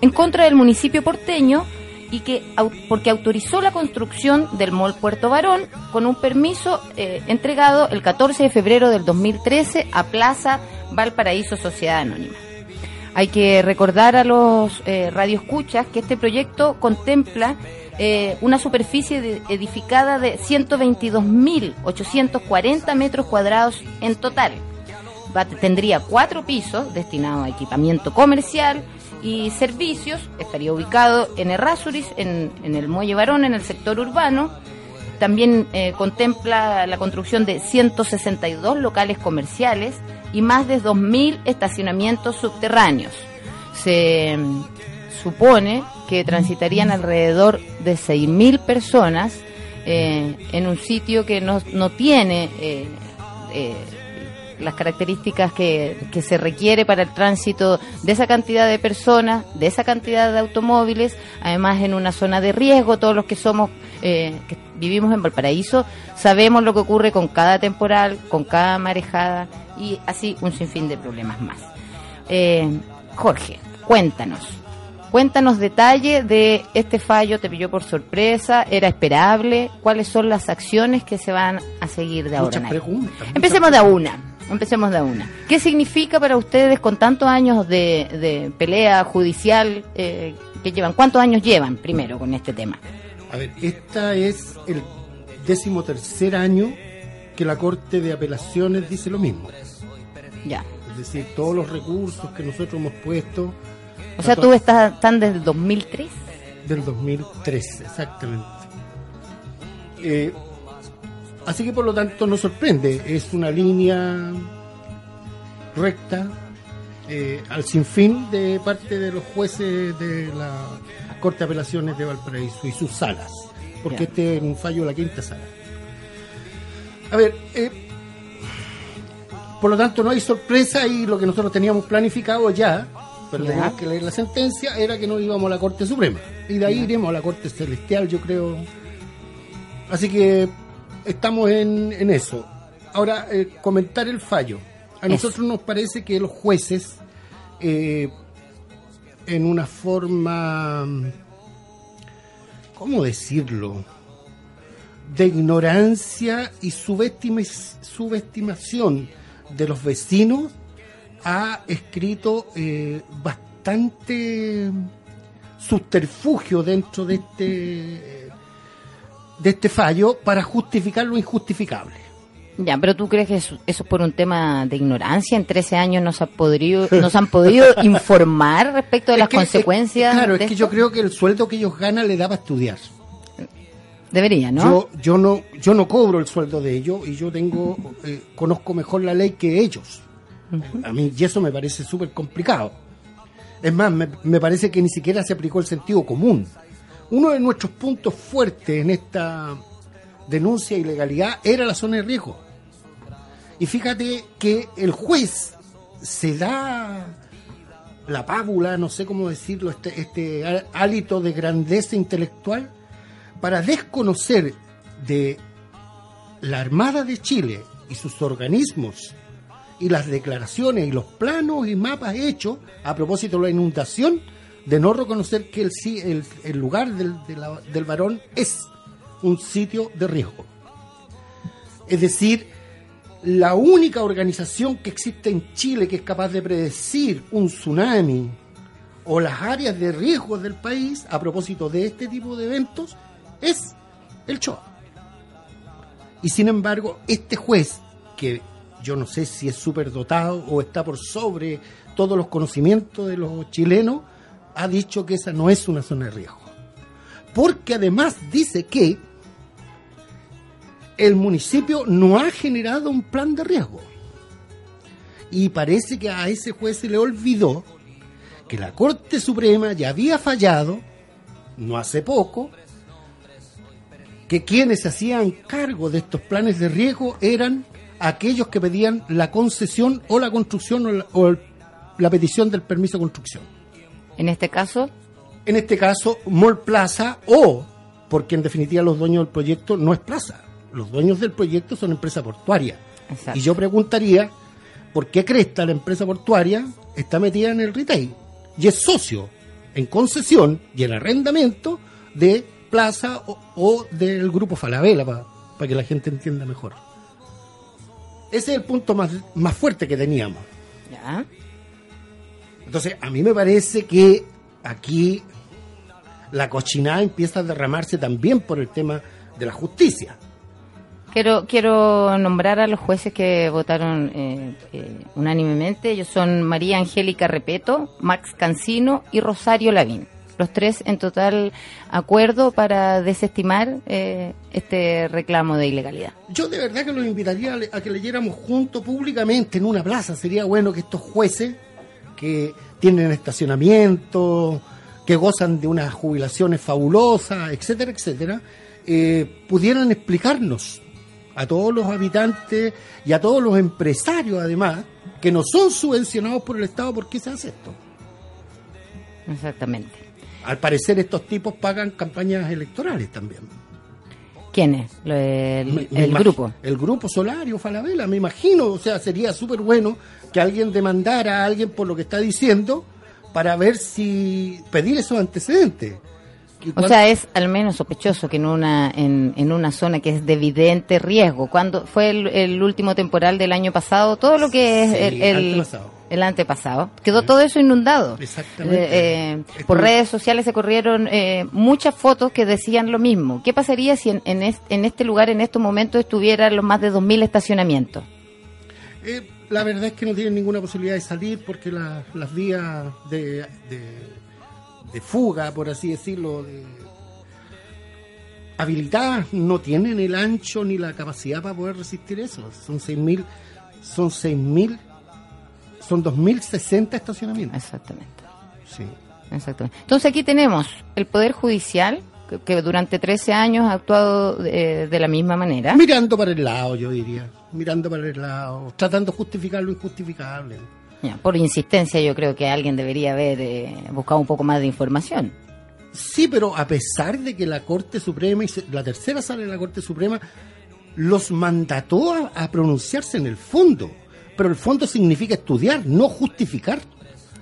en contra del municipio porteño y que porque autorizó la construcción del Mall Puerto Varón con un permiso eh, entregado el 14 de febrero del 2013 a Plaza Valparaíso Sociedad Anónima. Hay que recordar a los eh, radioescuchas que este proyecto contempla eh, una superficie edificada de 122.840 metros cuadrados en total. tendría cuatro pisos destinados a equipamiento comercial, y servicios. Estaría ubicado en Errázuriz, en, en el Muelle Varón, en el sector urbano. También eh, contempla la construcción de 162 locales comerciales y más de 2.000 estacionamientos subterráneos. Se mm, supone que transitarían alrededor de 6.000 personas eh, en un sitio que no, no tiene eh, las características que, que se requiere para el tránsito de esa cantidad de personas, de esa cantidad de automóviles, además en una zona de riesgo, todos los que somos, eh, que vivimos en Valparaíso, sabemos lo que ocurre con cada temporal, con cada marejada y así un sinfín de problemas más. Eh, Jorge, cuéntanos. Cuéntanos detalle de este fallo, te pilló por sorpresa, era esperable, cuáles son las acciones que se van a seguir de ahora en adelante. Empecemos de a una. Empecemos de una. ¿Qué significa para ustedes con tantos años de, pelea judicial eh, que llevan? ¿Cuántos años llevan primero con este tema? A ver, esta es el décimo tercer año que la Corte de Apelaciones dice lo mismo. Ya. Es decir, todos los recursos que nosotros hemos puesto. O sea, tú estás tan desde el 2003. Del 2003, exactamente. Eh, Así que por lo tanto no sorprende, es una línea recta eh, al sinfín de parte de los jueces de la Corte de Apelaciones de Valparaíso y sus salas, porque este es un fallo de la quinta sala. A ver, eh, por lo tanto no hay sorpresa y lo que nosotros teníamos planificado ya, pero teníamos que leer la sentencia, era que no íbamos a la Corte Suprema. Y de ahí iremos a la Corte Celestial, yo creo. Así que estamos en, eso. Ahora, eh, comentar el fallo. A nosotros nos parece que los jueces, eh, en una forma, ¿cómo decirlo? De ignorancia y subestimación de los vecinos, ha escrito eh, bastante subterfugio dentro de este de este fallo para justificar lo injustificable. Ya, pero tú crees que eso, es por un tema de ignorancia. En 13 años nos, ha podido, nos han podido informar respecto de las consecuencias. claro, es que yo creo que el sueldo que ellos ganan le da para estudiar. Debería, ¿no? Yo, yo no, yo no cobro el sueldo de ellos y yo tengo, eh, conozco mejor la ley que ellos. A mí y eso me parece súper complicado. Es más, me, me parece que ni siquiera se aplicó el sentido común. Uno de nuestros puntos fuertes en esta denuncia de ilegalidad era la zona de riesgo. Y fíjate que el juez se da la pábula, no sé cómo decirlo, este, este hálito de grandeza intelectual para desconocer de la Armada de Chile y sus organismos y las declaraciones y los planos y mapas hechos a propósito de la inundación de no reconocer que el, el, el lugar del, del varón es un sitio de riesgo. Es decir, la única organización que existe en Chile que es capaz de predecir un tsunami o las áreas de riesgo del país a propósito de este tipo de eventos es el CHOA. Y sin embargo, este juez, que yo no sé si es superdotado o está por sobre todos los conocimientos de los chilenos, ha dicho que esa no es una zona de riesgo. Porque además dice que el municipio no ha generado un plan de riesgo. Y parece que a ese juez se le olvidó que la Corte Suprema ya había fallado no hace poco, que quienes se hacían cargo de estos planes de riesgo eran aquellos que pedían la concesión o la construcción o la, petición del permiso de construcción. En este caso, En este caso, Mall Plaza o, porque en definitiva los dueños del proyecto no es Plaza, los dueños del proyecto son empresa portuaria. Exacto. Y yo preguntaría, ¿por qué Cresta, la empresa portuaria, está metida en el retail? Y es socio en concesión y en arrendamiento de Plaza o, o del grupo Falabella, para que la gente entienda mejor. Ese es el punto más, más fuerte que teníamos. ya. Entonces, a mí me parece que aquí la cochinada empieza a derramarse también por el tema de la justicia. Quiero, quiero nombrar a los jueces que votaron eh, eh, unánimemente. Ellos son María Angélica Repeto, Max Cancino y Rosario Lavín. Los tres en total acuerdo para desestimar eh, este reclamo de ilegalidad. Yo de verdad que los invitaría a le- a que leyéramos juntos públicamente en una plaza. Sería bueno que estos jueces que tienen estacionamiento, que gozan de unas jubilaciones fabulosas, etcétera, etcétera, eh, pudieran explicarnos a todos los habitantes y a todos los empresarios, además, que no son subvencionados por el Estado, ¿por qué se hace esto? Exactamente. Al parecer estos tipos pagan campañas electorales también. ¿Quiénes? Lo- El, Me- grupo. El grupo Solario, Falabella, me imagino. O sea, sería súper bueno que alguien demandara a alguien por lo que está diciendo para ver si pedir esos antecedentes. O sea, es al menos sospechoso que en una en, en una zona que es de evidente riesgo. Cuando fue el, el último temporal del año pasado, todo lo que es Sí, el, el antepasado. el antepasado, quedó todo eso inundado. Exactamente. Eh, eh, por redes sociales se corrieron eh, muchas fotos que decían lo mismo. ¿Qué pasaría si en, en, est- en este lugar, en estos momentos, estuvieran los más de 2.000 estacionamientos? Eh, la verdad es que no tienen ninguna posibilidad de salir porque la- las vías de, de, de fuga, por así decirlo, de- habilitadas no tienen el ancho ni la capacidad para poder resistir eso. Son 6.000, son 6.000, son 2.060 estacionamientos. Exactamente. Sí. Exactamente. Entonces aquí tenemos el Poder Judicial, que, que durante 13 años ha actuado eh, de la misma manera. Mirando para el lado, yo diría. Mirando para el lado, tratando de justificar lo injustificable. Ya, por insistencia yo creo que alguien debería haber eh, buscado un poco más de información. Sí, pero a pesar de que la Corte Suprema, y la tercera sala de la Corte Suprema, los mandató a, a pronunciarse en el fondo. Pero el fondo significa estudiar, no justificar.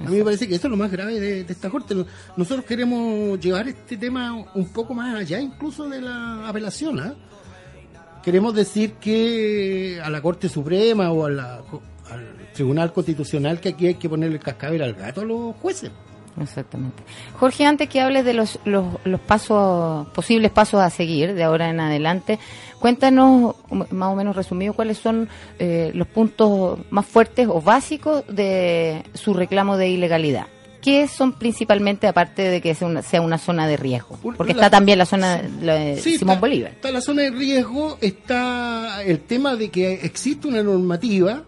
A mí me parece que eso es lo más grave de, de esta Corte. Nosotros queremos llevar este tema un poco más allá, incluso de la apelación. ¿ah? Queremos decir que a la Corte Suprema o a la- Tribunal Constitucional que aquí hay que ponerle el cascabel al gato a los jueces. Exactamente. Jorge, antes que hables de los, los, los pasos, posibles pasos a seguir de ahora en adelante, cuéntanos, más o menos resumido, cuáles son eh, los puntos más fuertes o básicos de su reclamo de ilegalidad. ¿Qué son principalmente, aparte de que sea una, sea una zona de riesgo? Porque La- está también la zona de Sí, Simón está- Bolívar. Está la zona de riesgo, está el tema de que existe una normativa.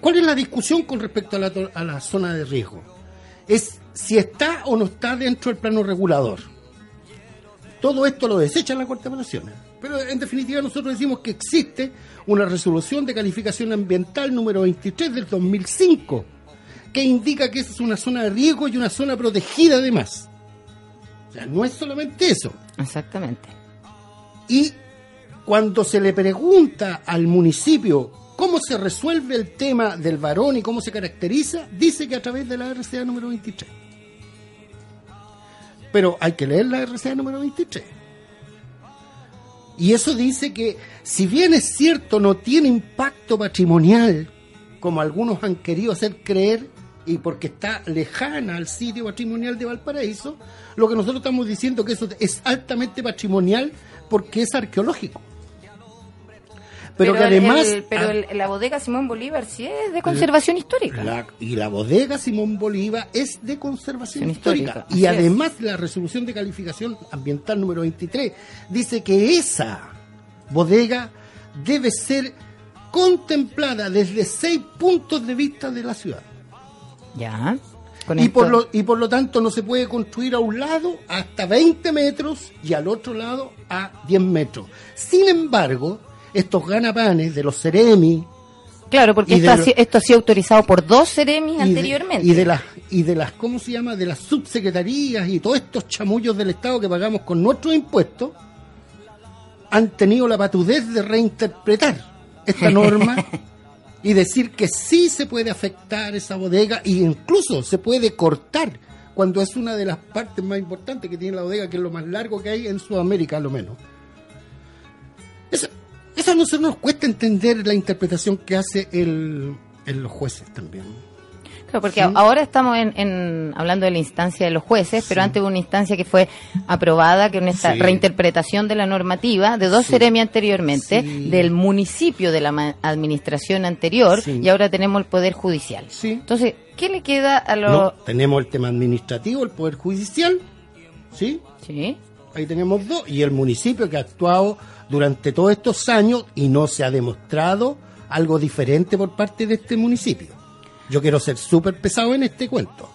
¿Cuál es la discusión con respecto a la, to- a la zona de riesgo? Es si está o no está dentro del plano regulador. Todo esto lo desecha la Corte de Apelaciones. Pero en definitiva nosotros decimos que existe una resolución de calificación ambiental número 23 del 2005 que indica que esa es una zona de riesgo y una zona protegida además. O sea, no es solamente eso. Exactamente. Y cuando se le pregunta al municipio cómo se resuelve el tema del varón y cómo se caracteriza, dice que a través de la RCA número 23. Pero hay que leer la RCA número 23. Y eso dice que, si bien es cierto, no tiene impacto patrimonial, como algunos han querido hacer creer, y porque está lejana al sitio patrimonial de Valparaíso, lo que nosotros estamos diciendo que eso es altamente patrimonial porque es arqueológico. Pero, que además... el- pero ah, el- la bodega Simón Bolívar sí es de conservación histórica. la- y la bodega Simón Bolívar es de conservación histórica. histórica, Y es. además la resolución de calificación ambiental número 23 dice que esa bodega debe ser contemplada desde seis puntos de vista de la ciudad. Ya. Con y, por lo, y por lo tanto no se puede construir a un lado hasta 20 metros y al otro lado a 10 metros. Sin embargo, estos ganapanes de los Ceremi Claro, porque esto, ha, esto sido autorizado por dos y de- anteriormente. y de las y de las cómo se llama de las subsecretarías y todos estos chamullos del Estado que pagamos con nuestros impuestos han tenido la patudez de reinterpretar esta norma y decir que sí se puede afectar esa bodega e incluso se puede cortar cuando es una de las partes más importantes que tiene la bodega, que es lo más largo que hay en Sudamérica, a lo menos. Esa, esa no se nos cuesta entender la interpretación que hace el, los jueces también. Claro, porque Sí. ahora estamos en, en- hablando de la instancia de los jueces, pero antes hubo una instancia que fue aprobada, que esta Sí. reinterpretación de la normativa de dos Sí. seremi anteriormente, del municipio de la administración anterior, y ahora tenemos el Poder Judicial. Sí. Entonces, ¿qué le queda a los... No, tenemos el tema administrativo, el Poder Judicial, ¿sí? Sí. Ahí tenemos dos, y el municipio que ha actuado durante todos estos años y no se ha demostrado algo diferente por parte de este municipio. Yo quiero ser súper pesado en este cuento.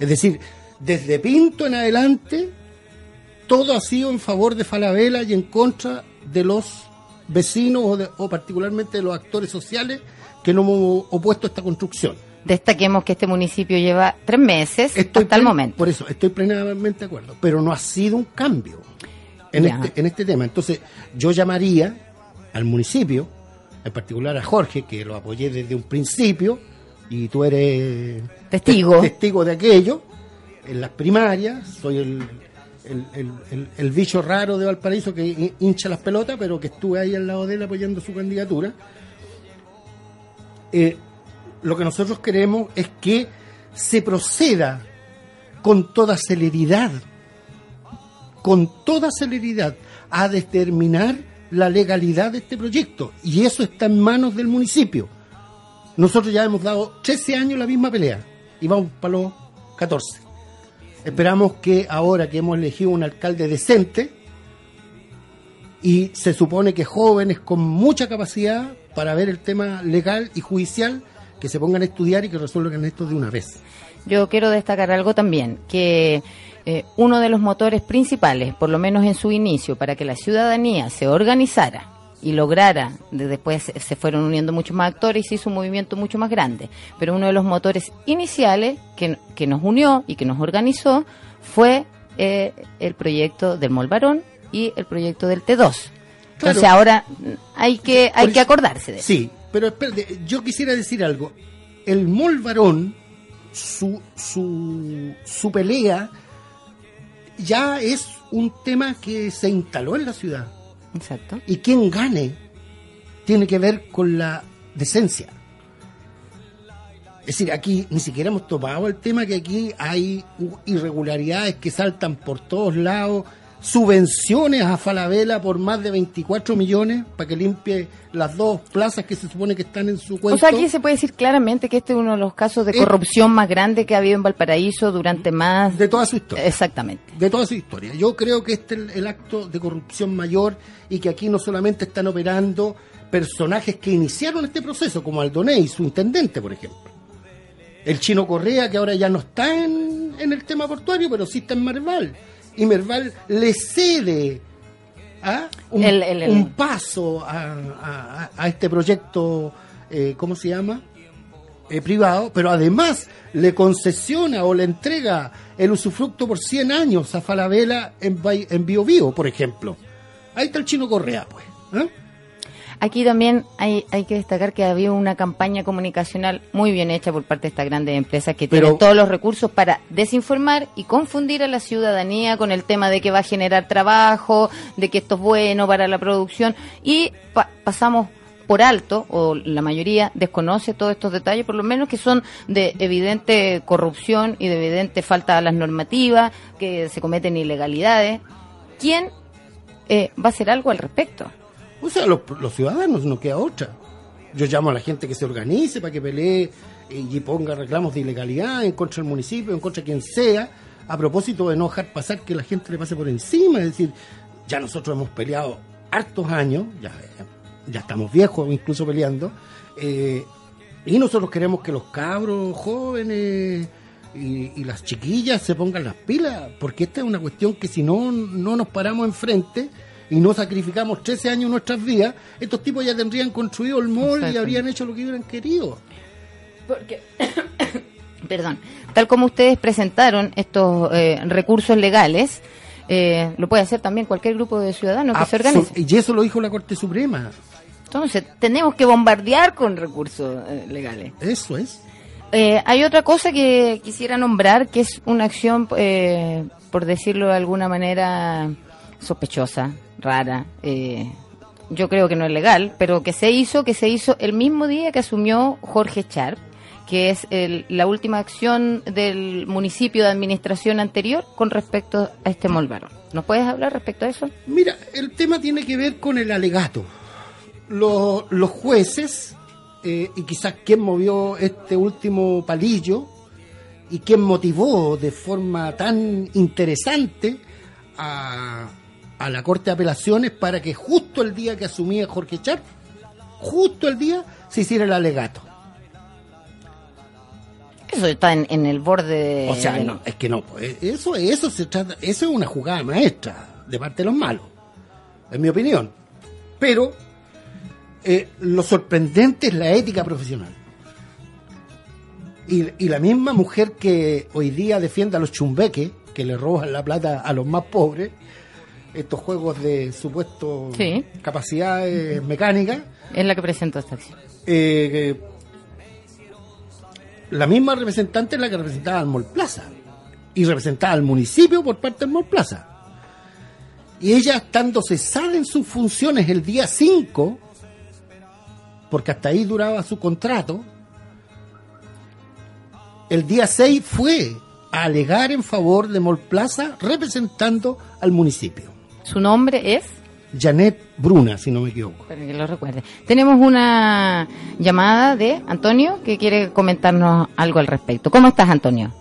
Es decir, desde Pinto en adelante, todo ha sido en favor de Falabella y en contra de los vecinos o, de- o particularmente de los actores sociales que no hemos opuesto a esta construcción. Destaquemos que este municipio lleva tres meses hasta el momento. Por eso, estoy plenamente de acuerdo. Pero no ha sido un cambio en, Ya. este, en este tema. Entonces, yo llamaría al municipio, en particular a Jorge, que lo apoyé desde un principio, y tú eres Testigo. te- testigo de aquello, en las primarias, soy el, el, el- bicho raro de Valparaíso que hin- hincha las pelotas, pero que estuve ahí al lado de él apoyando su candidatura. Eh, lo que nosotros queremos es que se proceda con toda celeridad, con toda celeridad, a determinar la legalidad de este proyecto. Y eso está en manos del municipio. Nosotros ya hemos dado 13 años la misma pelea y vamos para los 14. Esperamos que ahora que hemos elegido un alcalde decente y se supone que jóvenes con mucha capacidad para ver el tema legal y judicial, que se pongan a estudiar y que resuelvan esto de una vez. Yo quiero destacar algo también, que eh, uno de los motores principales, por lo menos en su inicio, para que la ciudadanía se organizara y lograra, de- después se- se fueron uniendo muchos más actores y se hizo un movimiento mucho más grande, pero uno de los motores iniciales que, que nos unió y que nos organizó fue eh, el proyecto del Molvarón y el proyecto del T2. Entonces Claro. ahora hay que, hay Por que acordarse de eso. Sí, pero espérate, yo quisiera decir algo. El Mol Varón, su, su, su pelea, ya es un tema que se instaló en la ciudad. Exacto. Y quien gane tiene que ver con la decencia. Es decir, aquí ni siquiera hemos tomado el tema que aquí hay irregularidades que saltan por todos lados, subvenciones a Falabella por más de 24 millones para que limpie las dos plazas que se supone que están en su cuenta. O sea, aquí se puede decir claramente que este es uno de los casos de Eh, corrupción más grande que ha habido en Valparaíso durante más... de toda su historia. Exactamente. de toda su historia. Yo creo que este es el, acto de corrupción mayor y que aquí no solamente están operando personajes que iniciaron este proceso, como Aldoney, su intendente, por ejemplo. El chino Correa, que ahora ya no está en, en el tema portuario, pero sí está en Merval. Y Merval le cede ¿ah? un, El- un paso a, a- a este proyecto, eh, ¿cómo se llama? eh, privado, pero además le concesiona o le entrega el usufructo por 100 años a Falabella en, en Bio Bio, por ejemplo. Ahí está el chino Correa, pues. ¿eh? Aquí también hay, hay que destacar que había una campaña comunicacional muy bien hecha por parte de estas grandes empresas que Pero- tienen todos los recursos para desinformar y confundir a la ciudadanía con el tema de que va a generar trabajo, de que esto es bueno para la producción y pa- pasamos por alto, o la mayoría desconoce todos estos detalles, por lo menos que son de evidente corrupción y de evidente falta a las normativas, que se cometen ilegalidades. ¿Quién eh, va a hacer algo al respecto? O sea, los, ciudadanos no queda otra. Yo llamo a la gente que se organice para que pelee eh, y ponga reclamos de ilegalidad en contra del municipio, en contra de quien sea, a propósito de no dejar pasar que la gente le pase por encima. Es decir, ya nosotros hemos peleado hartos años, ya, ya estamos viejos incluso peleando, eh, y nosotros queremos que los cabros jóvenes y, y las chiquillas se pongan las pilas, porque esta es una cuestión que si no, no nos paramos enfrente y no sacrificamos 13 años de nuestras vidas, estos tipos ya tendrían construido el mall y habrían hecho lo que hubieran querido. Porque, perdón, tal como ustedes presentaron estos eh, recursos legales, eh, lo puede hacer también cualquier grupo de ciudadanos que se organice. Y eso lo dijo la Corte Suprema. Entonces, tenemos que bombardear con recursos eh, legales. Eso es. Eh, hay otra cosa que quisiera nombrar, que es una acción, eh, por decirlo de alguna manera, sospechosa, rara. eh, yo creo que no es legal, pero que se hizo, que se hizo el mismo día que asumió Jorge Charp, que es el- la última acción del municipio de administración anterior con respecto a este molvarón. ¿Nos puedes hablar respecto a eso? Mira, el tema tiene que ver con el alegato. Los, jueces, eh, y quizás quién movió este último palillo, y quién motivó de forma tan interesante a, a la Corte de Apelaciones para que justo el día que asumía Jorge Char, justo el día, se hiciera el alegato. Eso está en, en el borde O sea, del- no, es que no, pues, eso, eso se trata, eso es una jugada maestra de parte de los malos, en mi opinión. Pero eh, lo sorprendente es la ética profesional. Y, y la misma mujer que hoy día defiende a los chumbeques, que le roban la plata a los más pobres, estos juegos de supuesto Sí. capacidades mecánicas, es la que presentó esta acción. eh, la misma representante es la que representaba al Mall Plaza y representaba al municipio por parte del Mall Plaza. Y ella, estando cesada en sus funciones el día 5, porque hasta ahí duraba su contrato, el día 6 fue a alegar en favor de Mall Plaza representando al municipio. Su nombre es... Janet Bruna, si no me equivoco. Que lo recuerde. Tenemos una llamada de Antonio que quiere comentarnos algo al respecto. ¿Cómo estás, Antonio?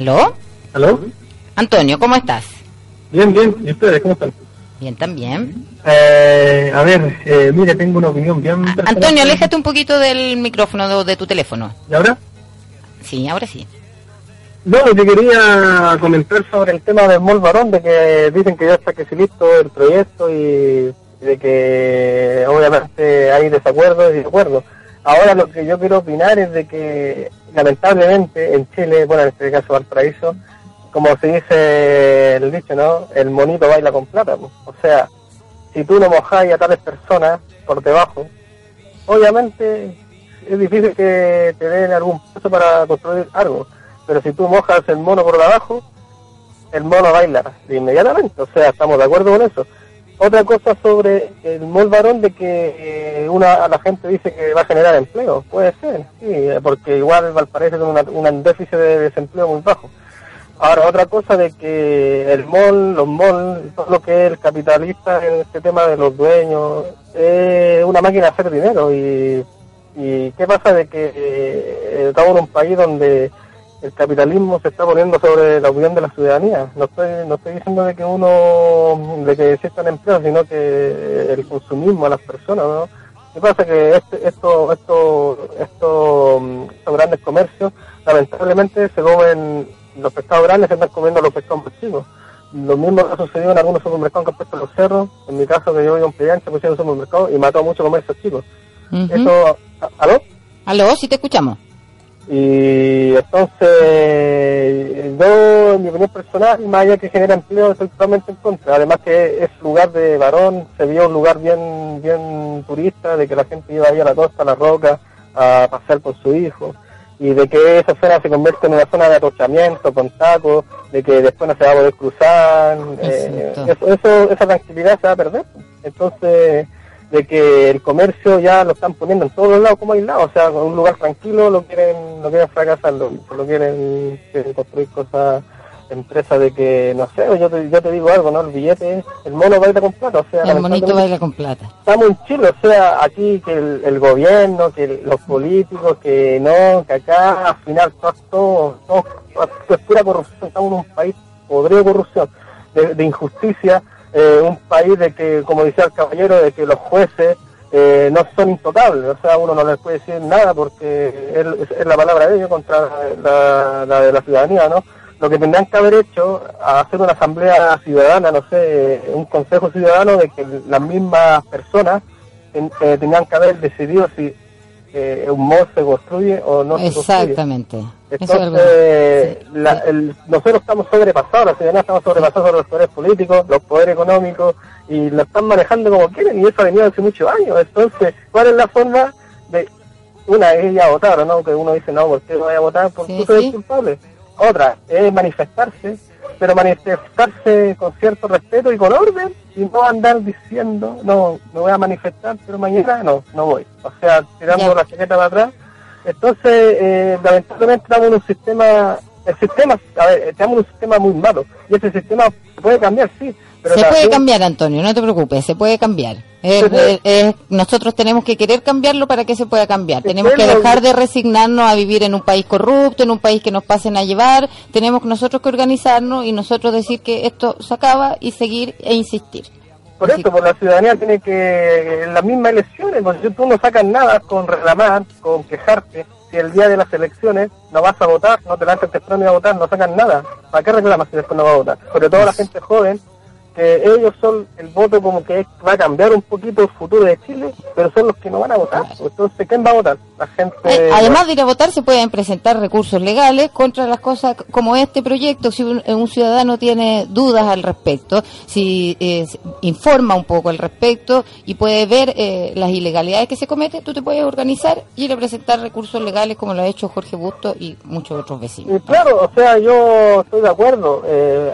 ¿Aló? ¿Aló? Antonio, ¿cómo estás? Bien, bien. ¿Y ustedes cómo están? Bien, también. Eh, a ver, eh, mire, tengo una opinión bien... personal. Antonio, aléjate un poquito del micrófono de, de tu teléfono. ¿Y ahora? Sí, ahora sí. No, yo quería comentar sobre el tema del Mall Barón, de que dicen que ya está casi listo el proyecto y de que obviamente hay desacuerdos y desacuerdos. Ahora lo que yo quiero opinar es de que lamentablemente en Chile, bueno, en este caso Valparaíso, como se dice el dicho, ¿no? El monito baila con plata. pues. O sea, si tú no mojáis a tales personas por debajo, obviamente es difícil que te den algún paso para construir algo. Pero si tú mojas el mono por abajo, el mono baila inmediatamente. O sea, estamos de acuerdo con eso. Otra cosa sobre el mol varón de que eh, una la gente dice que va a generar empleo. Puede ser, sí, porque igual Valparaíso tiene un déficit de desempleo muy bajo. Ahora, otra cosa de que el mall, los malls, todo lo que es el capitalista en este tema de los dueños, es una máquina de hacer dinero. ¿Y, y qué pasa de que eh, estamos en un país donde el capitalismo se está poniendo sobre la opinión de la ciudadanía? No estoy, no estoy diciendo de que uno, de que existan empleos, sino que el consumismo a las personas, ¿no? ¿Qué pasa? Que este, esto, esto, esto, mm, estos grandes comercios, lamentablemente se comen los pescados grandes, se están comiendo los pescados más chicos. Lo mismo ha sucedido en algunos supermercados que han puesto los cerros. En mi caso, que yo vivo en Peyancha, pusieron un supermercado y mató a muchos comercios chicos. Eso, ¿aló? ¿Aló? Sí te escuchamos. Y entonces, yo, en mi opinión personal, más allá que genera empleo, estoy totalmente en contra. Además que es lugar de varón, se vio un lugar bien bien turista, de que la gente iba ahí a la costa, a la roca, a pasear con su hijo. Y de que esa zona se convierte en una zona de atochamiento con tacos, de que después no se va a poder cruzar. eh, eso, eso, esa tranquilidad se va a perder. Entonces, de que el comercio ya lo están poniendo en todos lados como aislado, o sea, con un lugar tranquilo lo quieren, lo quieren fracasar, lo, lo quieren, construir cosas, empresas de que, no sé, yo te, yo te digo algo, ¿no? El billete, el mono baila con plata, o sea, El monito baila con plata. estamos en Chile, o sea, aquí que el, el gobierno, que el- los políticos, que no, que acá al final todo, todo es pura corrupción, estamos en un país podrido de corrupción, de, de injusticia, eh, un país de que, como decía el caballero, de que los jueces eh, no son intocables, o sea, uno no les puede decir nada porque es, es la palabra de ellos contra la, de la ciudadanía, ¿no? Lo que tendrían que haber hecho, hacer una asamblea ciudadana, no sé, un consejo ciudadano de que las mismas personas eh, tendrían que haber decidido si eh, un mod se construye o no Exactamente. se construye. Entonces, nosotros estamos sobrepasados, la ciudadanía estamos sobrepasados sobre los poderes políticos, los poderes económicos, y lo están manejando como quieren, y eso ha venido hace muchos años. Entonces, ¿cuál es la forma de... Una es ir a votar, ¿no? Que uno dice, no, ¿por qué no voy a votar? Porque tú eres culpable. Otra es manifestarse, pero manifestarse con cierto respeto y con orden, y no andar diciendo, no, me voy a manifestar, pero mañana no, no voy. O sea, tirando la chaqueta para atrás. Entonces, eh, lamentablemente estamos en un sistema, el sistema, a ver, estamos en un sistema muy malo, y ese sistema puede cambiar, sí, se puede cambiar, Antonio, no te preocupes, se puede cambiar. nosotros tenemos que querer cambiarlo para que se pueda cambiar. Tenemos que dejar de resignarnos a vivir en un país corrupto, en un país que nos pasen a llevar. Tenemos nosotros que organizarnos y nosotros decir que esto se acaba y seguir e insistir. Por eso, pues la ciudadanía tiene que, en las mismas elecciones, pues, tú no sacas nada con reclamar, con quejarte. Si el día de las elecciones no vas a votar, no te lanzas temprano a votar, no sacan nada. ¿Para qué reclamas si después no vas a votar? Sobre todo la gente joven que ellos son el voto como que va a cambiar un poquito el futuro de Chile, pero son los que no van a votar. Entonces, ¿quién va a votar? La gente... Eh, además de ir a votar, se pueden presentar recursos legales contra las cosas como este proyecto. Si un, ciudadano tiene dudas al respecto, si eh, informa un poco al respecto y puede ver eh, las ilegalidades que se cometen, tú te puedes organizar y ir a presentar recursos legales como lo ha hecho Jorge Busto y muchos otros vecinos. claro, o sea, yo estoy de acuerdo.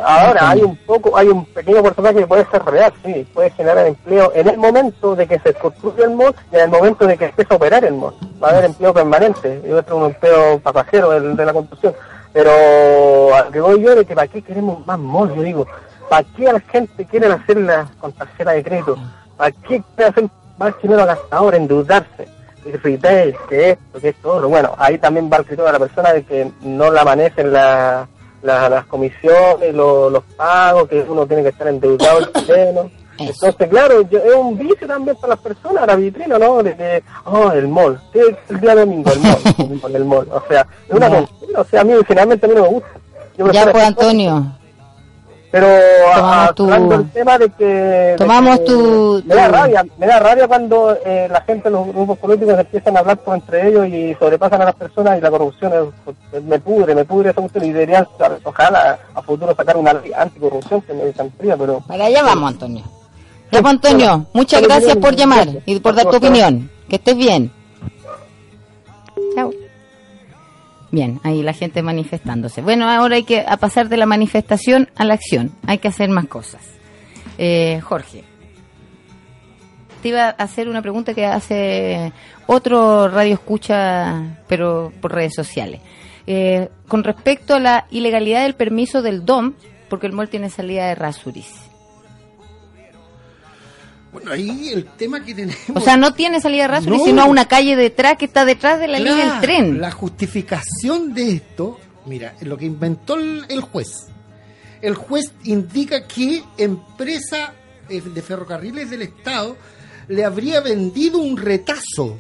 ahora hay un poco, hay un pequeño que puede ser real, sí, puede generar empleo en el momento de que se construye el mod y en el momento de que empiece a operar el mod. Va a haber empleo permanente y otro un empleo pasajero de, de la construcción. Pero a que voy yo de que para qué queremos más mod, yo digo, ¿para qué a la gente quiere hacerla con tarjeta de crédito? ¿Para qué quiere hacer más dinero gastador, endeudarse? retail, que esto, que esto, otro. Bueno, ahí también va el criterio de la persona de que no la manejen la las comisiones, los pagos, que uno tiene que estar endeudado el chileno. Entonces, claro, es un vicio también para las personas, la vitrina, ¿no? De, oh, el mall, el día domingo, el mall, el mall. O sea, es una o sea, a mí finalmente a mí no me gusta. ya, pues, Antonio. Pero hablando el tema de que... Tomamos tu, Me da rabia, me da rabia cuando eh, la gente, los grupos políticos empiezan a hablar por entre ellos y sobrepasan a las personas y la corrupción me pudre, me pudre esa cuestión y deberían, ojalá a futuro sacar una ley anticorrupción que me fría, pero... Para allá vamos, Antonio. Ya, pues, Antonio, muchas gracias por llamar y por dar tu opinión. Que estés bien. Chao. Bien, ahí la gente manifestándose. Bueno, ahora hay que pasar de la manifestación a la acción. Hay que hacer más cosas. Eh, Jorge, te iba a hacer una pregunta que hace otro radio escucha, pero por redes sociales. Eh, con respecto a la ilegalidad del permiso del DOM, porque el MOL tiene salida de Rasuris. Bueno, ahí el tema que tenemos. O sea, no tiene salida rápida, sino a una calle detrás que está detrás de la línea del tren. La justificación de esto, mira, lo que inventó el, juez. El juez indica que empresa eh, de ferrocarriles del Estado le habría vendido un retazo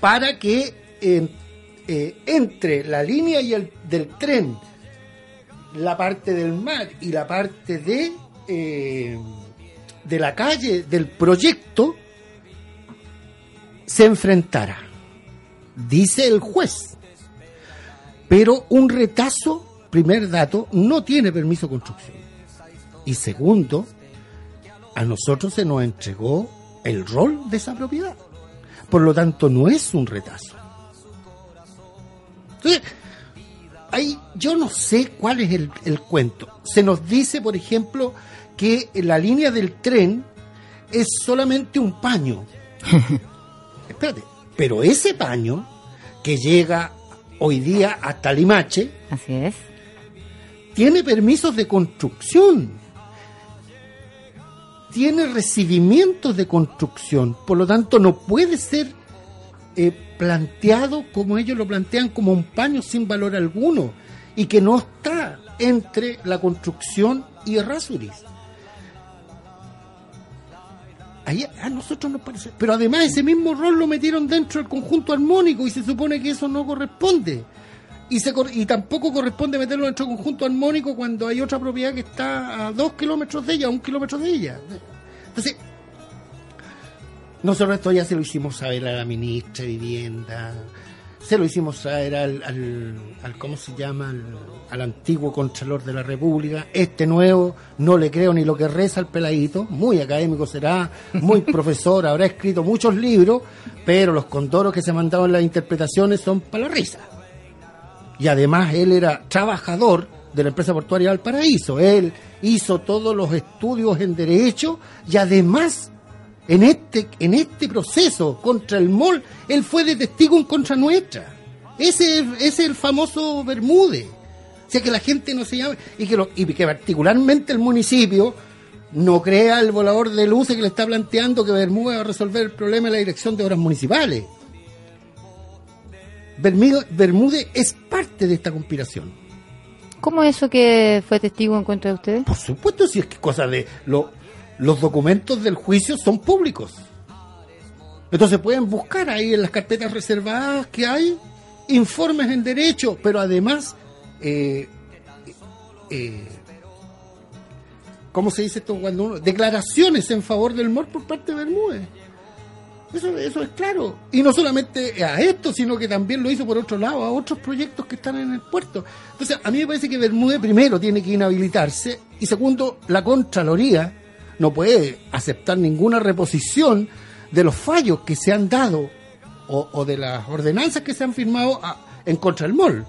para que eh, entre la línea y el, del tren, la parte del mar y la parte de. Eh, de la calle del proyecto se enfrentara, dice el juez. Pero un retazo, primer dato, no tiene permiso de construcción. Y segundo, a nosotros se nos entregó el rol de esa propiedad. Por lo tanto, no es un retazo. Entonces, yo no sé cuál es el, el cuento. Se nos dice, por ejemplo, que la línea del tren es solamente un paño. Espérate, pero ese paño que llega hoy día hasta Limache, así es, tiene permisos de construcción, tiene recibimientos de construcción, por lo tanto no puede ser eh, planteado como ellos lo plantean como un paño sin valor alguno y que no está entre la construcción y Errázuriz. Ahí a nosotros nos parece. Pero además ese mismo rol lo metieron dentro del conjunto armónico y se supone que eso no corresponde. Y, se, y tampoco corresponde meterlo dentro del conjunto armónico cuando hay otra propiedad que está a dos kilómetros de ella, a un kilómetro de ella. Entonces, nosotros esto ya se lo hicimos saber a la ministra de Vivienda, se lo hicimos saber al, al, ¿cómo se llama? Al, antiguo Contralor de la República. Este nuevo, no le creo ni lo que reza al peladito, muy académico será, muy profesor, habrá escrito muchos libros, pero los condoros que se mandaban las interpretaciones son para la risa. Y además él era trabajador de la empresa portuaria del Paraíso. Él hizo todos los estudios en derecho y además en este, en este proceso contra el MOL, él fue de testigo en contra nuestra. Ese, es el famoso Bermúdez. O sea, que la gente no se llame, y que, y que particularmente el municipio no crea el volador de luces que le está planteando que Bermúdez va a resolver el problema de la dirección de obras municipales. Bermúdez es parte de esta conspiración. ¿Cómo eso que fue testigo en contra de ustedes? Por supuesto, si es que cosa de lo los documentos del juicio son públicos. Entonces pueden buscar ahí en las carpetas reservadas que hay informes en derecho, pero además, eh, eh, ¿cómo se dice esto cuando uno? Declaraciones en favor del MOR por parte de Bermúdez. Eso, eso es claro. Y no solamente a esto, sino que también lo hizo por otro lado, a otros proyectos que están en el puerto. Entonces, a mí me parece que Bermúdez primero tiene que inhabilitarse y segundo, la Contraloría no puede aceptar ninguna reposición de los fallos que se han dado o, de las ordenanzas que se han firmado en contra del MOL.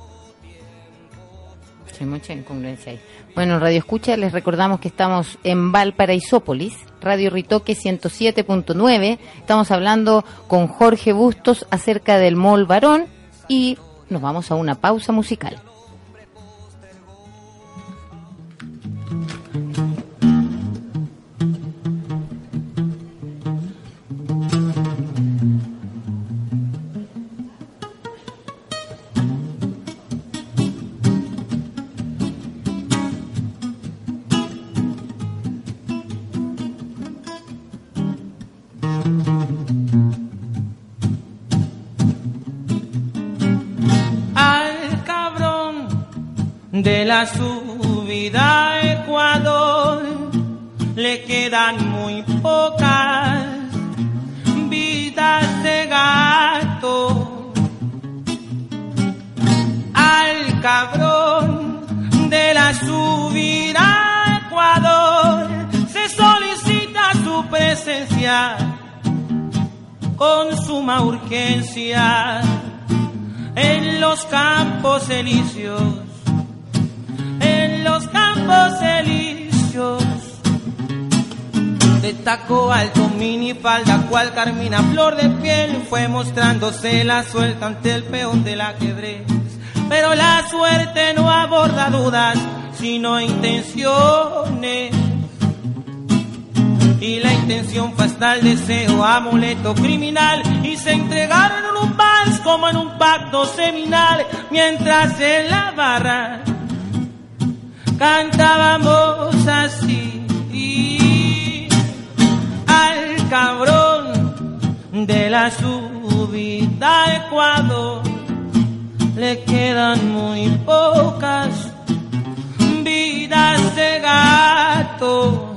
Hay mucha incongruencia ahí. Bueno, Radio Escucha, les recordamos que estamos en Valparaisópolis, Radio Ritoque 107.9. Estamos hablando con Jorge Bustos acerca del MOL Varón y nos vamos a una pausa musical. La subida a Ecuador le quedan muy pocas vidas de gato. Al cabrón de la subida a Ecuador se solicita su presencia con suma urgencia en los campos elíseos campos elíseos. De taco alto, mini falda, cual carmina, flor de piel, fue mostrándose la suelta ante el peón del ajedrez. Pero la suerte no aborda dudas, sino intenciones. Y la intención fue hasta el deseo, amuleto criminal, y se entregaron en un vals como en un pacto seminal, mientras en la barra cantábamos así. Al cabrón de la subida a Ecuador le quedan muy pocas vidas de gato.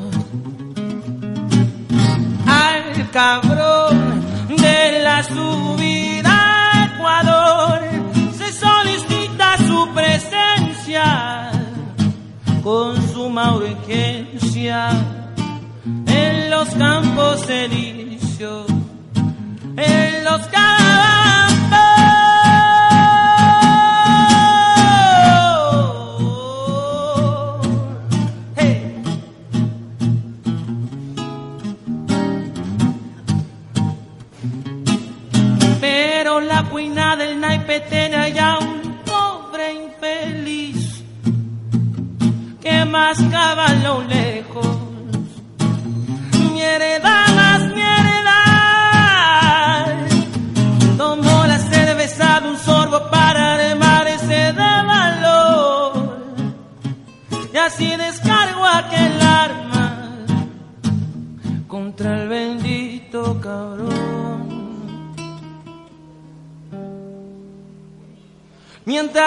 Al cabrón de la subida a Ecuador se solicita su presencia con suma urgencia en los campos elíseos, en los campos.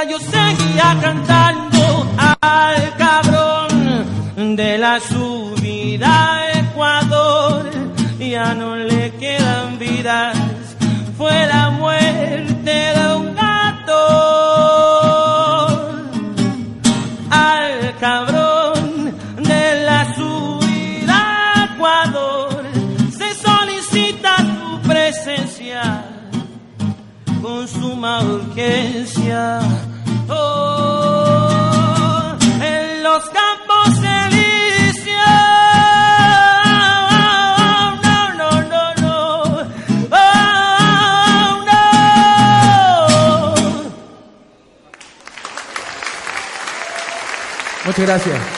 Yo seguía cantando con suma urgencia. Oh, en los campos elíseos. No, no, no, no. Oh, no. Muchas gracias.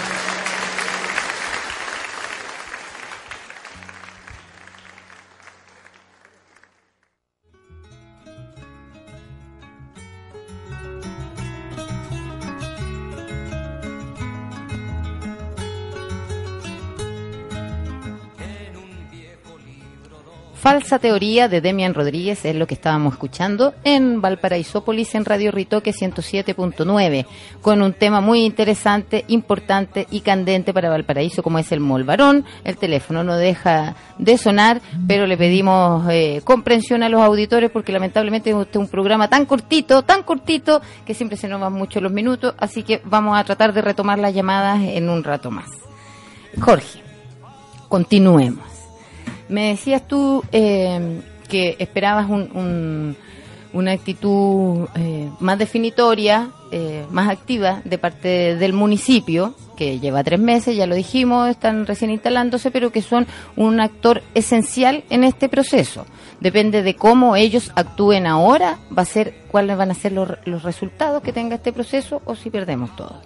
Falsa teoría de Demian Rodríguez es lo que estábamos escuchando en Valparaísópolis en Radio Ritoque 107.9 con un tema muy interesante, importante y candente para Valparaíso como es el Molvarón. El teléfono no deja de sonar, pero le pedimos eh, comprensión a los auditores porque lamentablemente es un programa tan cortito, tan cortito que siempre se nos van mucho los minutos, así que vamos a tratar de retomar las llamadas en un rato más. Jorge, continuemos. Me decías tú eh, que esperabas un, un- una actitud eh, más definitoria, eh, más activa de parte del municipio, que lleva tres meses, ya lo dijimos, están recién instalándose, pero que son un actor esencial en este proceso. Depende de cómo ellos actúen ahora, va a ser cuáles van a ser los, los resultados que tenga este proceso o si perdemos todo.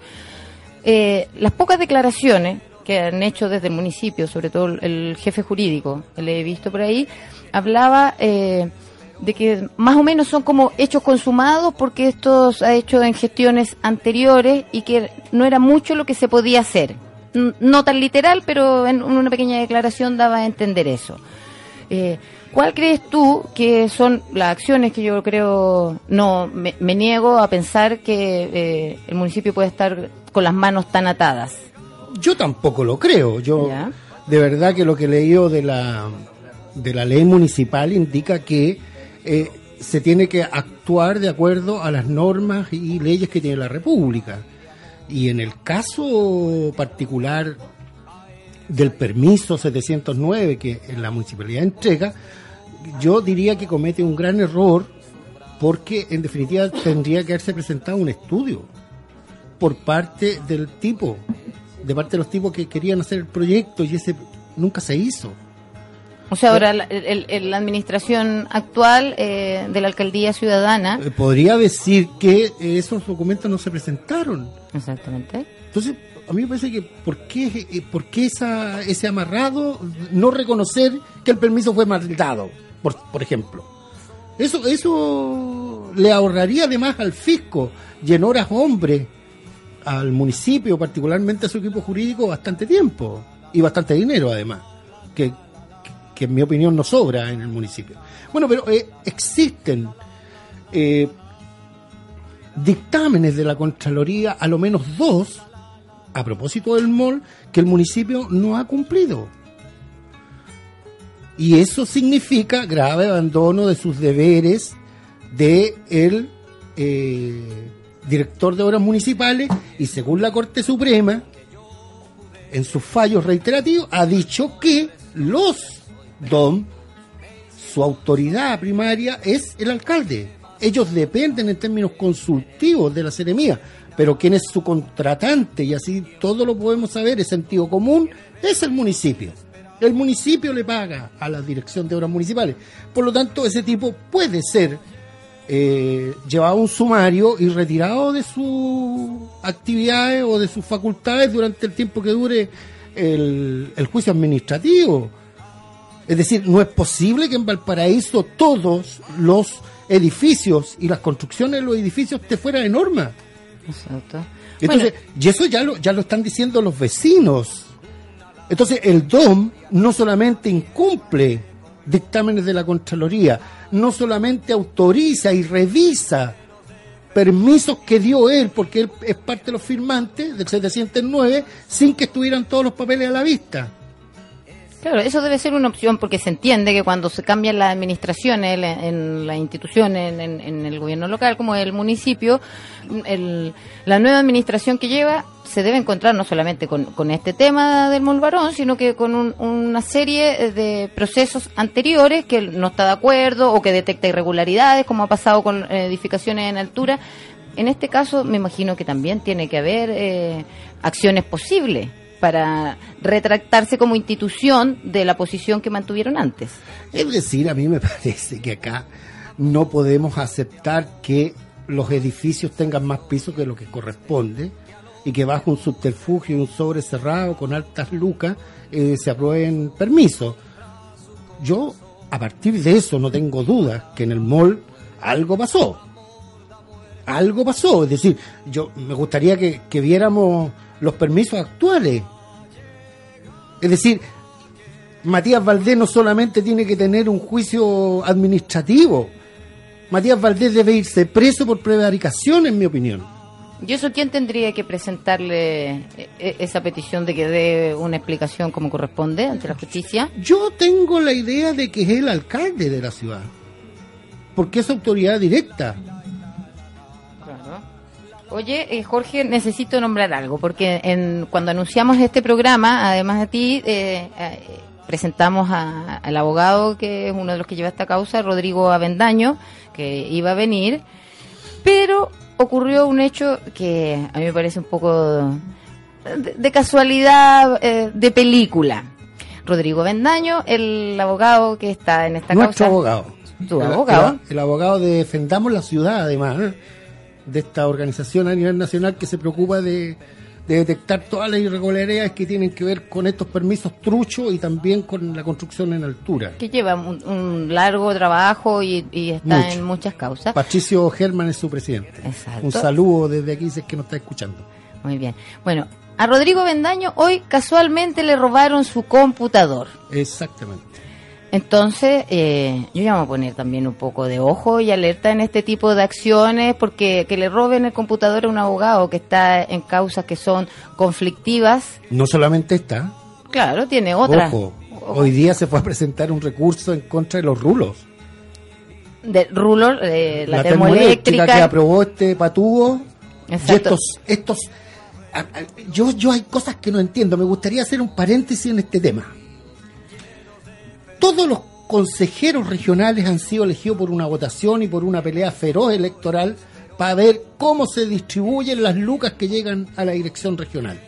Eh, las pocas declaraciones que han hecho desde el municipio, sobre todo el, jefe jurídico, le he visto por ahí, hablaba eh, de que más o menos son como hechos consumados porque esto se ha hecho en gestiones anteriores y que no era mucho lo que se podía hacer. No tan literal, pero en una pequeña declaración daba a entender eso. Eh, ¿Cuál crees tú que son las acciones que yo creo, no, me, me niego a pensar que eh, el municipio puede estar con las manos tan atadas? Yo tampoco lo creo. Yo Ya. de verdad que lo que he leído de la de la ley municipal indica que eh, se tiene que actuar de acuerdo a las normas y leyes que tiene la República. Y en el caso particular del permiso 709 que la municipalidad entrega, yo diría que comete un gran error porque en definitiva tendría que haberse presentado un estudio por parte del tipo, de parte de los tipos que querían hacer el proyecto y ese nunca se hizo. O sea, ahora la, el- el- la administración actual eh, de la alcaldía ciudadana. Eh, Podría decir que eh, esos documentos no se presentaron. Exactamente. Entonces, a mí me parece que ¿por qué, eh, por qué esa, ese amarrado no reconocer que el permiso fue mal dado, por, por ejemplo? Eso, eso le ahorraría además al fisco y en horas hombre al municipio, particularmente a su equipo jurídico, bastante tiempo y bastante dinero además, que, que en mi opinión no sobra en el municipio. Bueno, pero eh, existen eh, dictámenes de la Contraloría, a lo menos dos, a propósito del MOL, que el municipio no ha cumplido. Y eso significa grave abandono de sus deberes de el eh, director de obras municipales y según la Corte Suprema, en sus fallos reiterativos, ha dicho que los DOM, su autoridad primaria es el alcalde. Ellos dependen en términos consultivos de la seremía, pero quien es su contratante, y así todo lo podemos saber, es sentido común, es el municipio. El municipio le paga a la dirección de obras municipales. Por lo tanto, ese tipo puede ser eh, llevado a un sumario y retirado de sus actividades o de sus facultades durante el tiempo que dure el, el juicio administrativo. Es decir, no es posible que en Valparaíso todos los edificios y las construcciones de los edificios te fuera de norma. Exacto. Entonces, y eso ya lo, ya lo están diciendo los vecinos. Entonces, el DOM no solamente incumple dictámenes de la Contraloría, no solamente autoriza y revisa permisos que dio él, porque él es parte de los firmantes del 709, sin que estuvieran todos los papeles a la vista. Claro, eso debe ser una opción porque se entiende que cuando se cambian las administraciones en, las instituciones, en, el gobierno local como el municipio, el, la nueva administración que lleva se debe encontrar no solamente con, con este tema del Molvarón, sino que con un, una serie de procesos anteriores que no está de acuerdo o que detecta irregularidades, como ha pasado con edificaciones en altura. En este caso, me imagino que también tiene que haber eh, acciones posibles para retractarse como institución de la posición que mantuvieron antes. Es decir, a mí me parece que acá no podemos aceptar que los edificios tengan más pisos que lo que corresponde y que bajo un subterfugio y un sobre cerrado con altas lucas eh, se aprueben permisos. Yo, a partir de eso, no tengo dudas que en el mall algo pasó. Algo pasó. Es decir, yo me gustaría que viéramos los permisos actuales. Es decir, Matías Valdés no solamente tiene que tener un juicio administrativo, Matías Valdés debe irse preso por prevaricación, en mi opinión. ¿Y eso quién tendría que presentarle esa petición de que dé una explicación como corresponde ante la justicia? Yo tengo la idea de que es el alcalde de la ciudad, porque es autoridad directa. Oye, eh, Jorge, necesito nombrar algo, porque en, cuando anunciamos este programa, además de ti, eh, eh, presentamos al abogado que es uno de los que lleva esta causa, Rodrigo Avendaño, que iba a venir, pero ocurrió un hecho que a mí me parece un poco de, casualidad eh, de película. Rodrigo Vendaño, el abogado que está en esta Nuestro causa. abogado. Tu el, abogado. El, el, abogado de Defendamos la Ciudad, además, ¿eh? De esta organización a nivel nacional que se preocupa de, de detectar todas las irregularidades que tienen que ver con estos permisos truchos y también con la construcción en altura. Que lleva un, un largo trabajo y, y está Mucho. en muchas causas. Patricio Germán es su presidente. Exacto. Un saludo desde aquí si es que nos está escuchando. Muy bien. Bueno, a Rodrigo Vendaño hoy casualmente le robaron su computador. Exactamente. Entonces, eh, yo ya me voy a poner también un poco de ojo y alerta en este tipo de acciones, porque que le roben el computador a un abogado que está en causas que son conflictivas. No solamente está. Claro, tiene otra. Ojo, hoy día se fue a presentar un recurso en contra de los rulos. De rulos, eh, la, la termoeléctrica. que aprobó este patubo. Exacto. Y estos, estos, yo, yo hay cosas que no entiendo. Me gustaría hacer un paréntesis en este tema todos los consejeros regionales han sido elegidos por una votación y por una pelea feroz electoral para ver cómo se distribuyen las lucas que llegan a la dirección regional.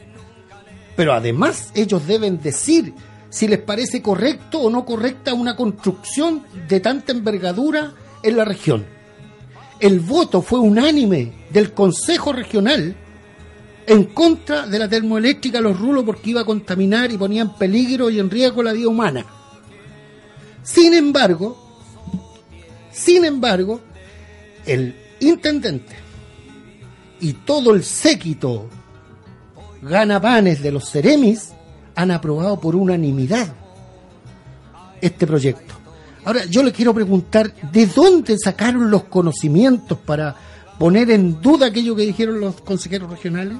Pero además ellos deben decir si les parece correcto o no correcta una construcción de tanta envergadura en la región. El voto fue unánime del Consejo Regional en contra de la termoeléctrica Los Rulos porque iba a contaminar y ponía en peligro y en riesgo la vida humana. Sin embargo, sin embargo, el intendente y todo el séquito ganapanes de los Ceremis han aprobado por unanimidad este proyecto. Ahora, yo le quiero preguntar, ¿de dónde sacaron los conocimientos para poner en duda aquello que dijeron los consejeros regionales?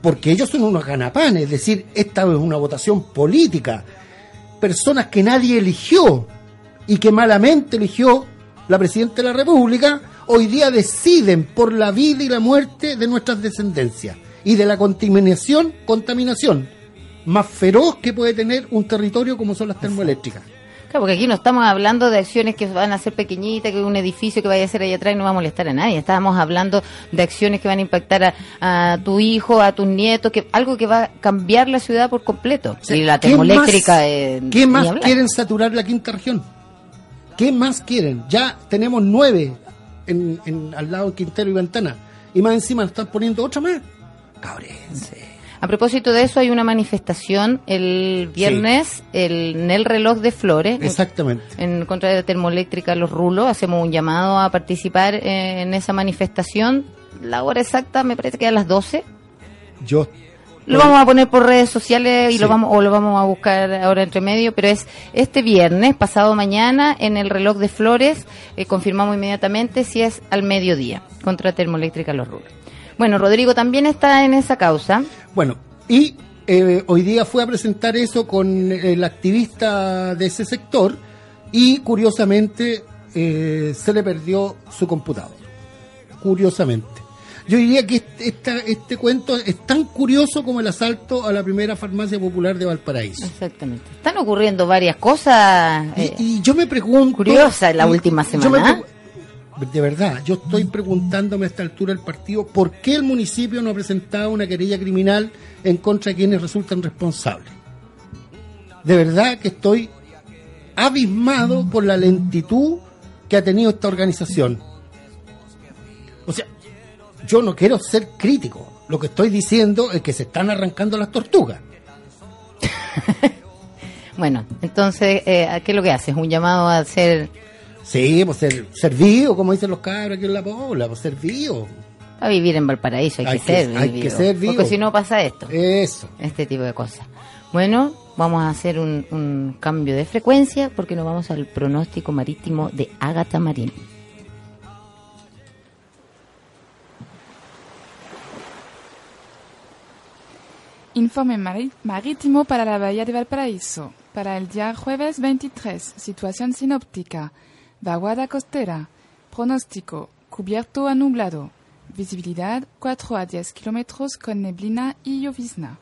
Porque ellos son unos ganapanes, es decir, esta es una votación política personas que nadie eligió y que malamente eligió la Presidenta de la República, hoy día deciden por la vida y la muerte de nuestras descendencias y de la contaminación, contaminación más feroz que puede tener un territorio como son las termoeléctricas. Claro, porque aquí no estamos hablando de acciones que van a ser pequeñitas, que un edificio que vaya a ser ahí atrás y no va a molestar a nadie. Estábamos hablando de acciones que van a impactar a, a tu hijo, a tus nietos, que algo que va a cambiar la ciudad por completo. O sea, y la ¿qué termoeléctrica. más- eh, ¿Qué más quieren saturar la quinta región? ¿Qué más quieren? Ya tenemos nueve en, en- al lado de Quintero y Ventana. Y más encima nos están poniendo otra más. Cabrense. A propósito de eso, hay una manifestación el viernes el, en el reloj de Flores. en- Exactamente. en contra de la termoeléctrica Los Rulos. Hacemos un llamado a participar eh, en esa manifestación. La hora exacta me parece que a las 12. Yo Lo vamos a poner por redes sociales y Sí. lo vamos o lo vamos a buscar ahora entre medio, pero es este viernes, pasado mañana, en el reloj de Flores, eh, confirmamos inmediatamente si es al mediodía, contra Termoeléctrica Los Rubros. Bueno, Rodrigo también está en esa causa. Bueno, y eh, hoy día fue a presentar eso con el activista de ese sector y curiosamente eh, se le perdió su computador. Curiosamente. Yo diría que este, esta- este cuento es tan curioso como el asalto a la primera farmacia popular de Valparaíso. Exactamente. Están ocurriendo varias cosas. Y, eh, y yo me pregunto... Curiosa la última yo me semana. De verdad, yo estoy preguntándome a esta altura del partido por qué el municipio no ha presentado una querella criminal en contra de quienes resultan responsables. De verdad que estoy abismado por la lentitud que ha tenido esta organización. O sea, yo no quiero ser crítico. Lo que estoy diciendo es que se están arrancando las tortugas. Bueno, entonces, eh, ¿qué es lo que haces? Un llamado a hacer, Sí, pues ser, ser vivo, como dicen los cabros aquí en la pobla, pues ser vivo. a vivir en Valparaíso, hay, Hay que, que- ser hay vivo, que ser vivo. Porque si no pasa esto, Eso. este tipo de cosas. Bueno, vamos a hacer un, un cambio de frecuencia porque nos vamos al pronóstico marítimo de Ágata Marín. Informe marítimo para la Bahía de Valparaíso. Para el día jueves 23, situación sinóptica. Vaguada costera. Pronóstico, cubierto a nublado. Visibilidad 4 a 10 kilómetros con neblina y llovizna.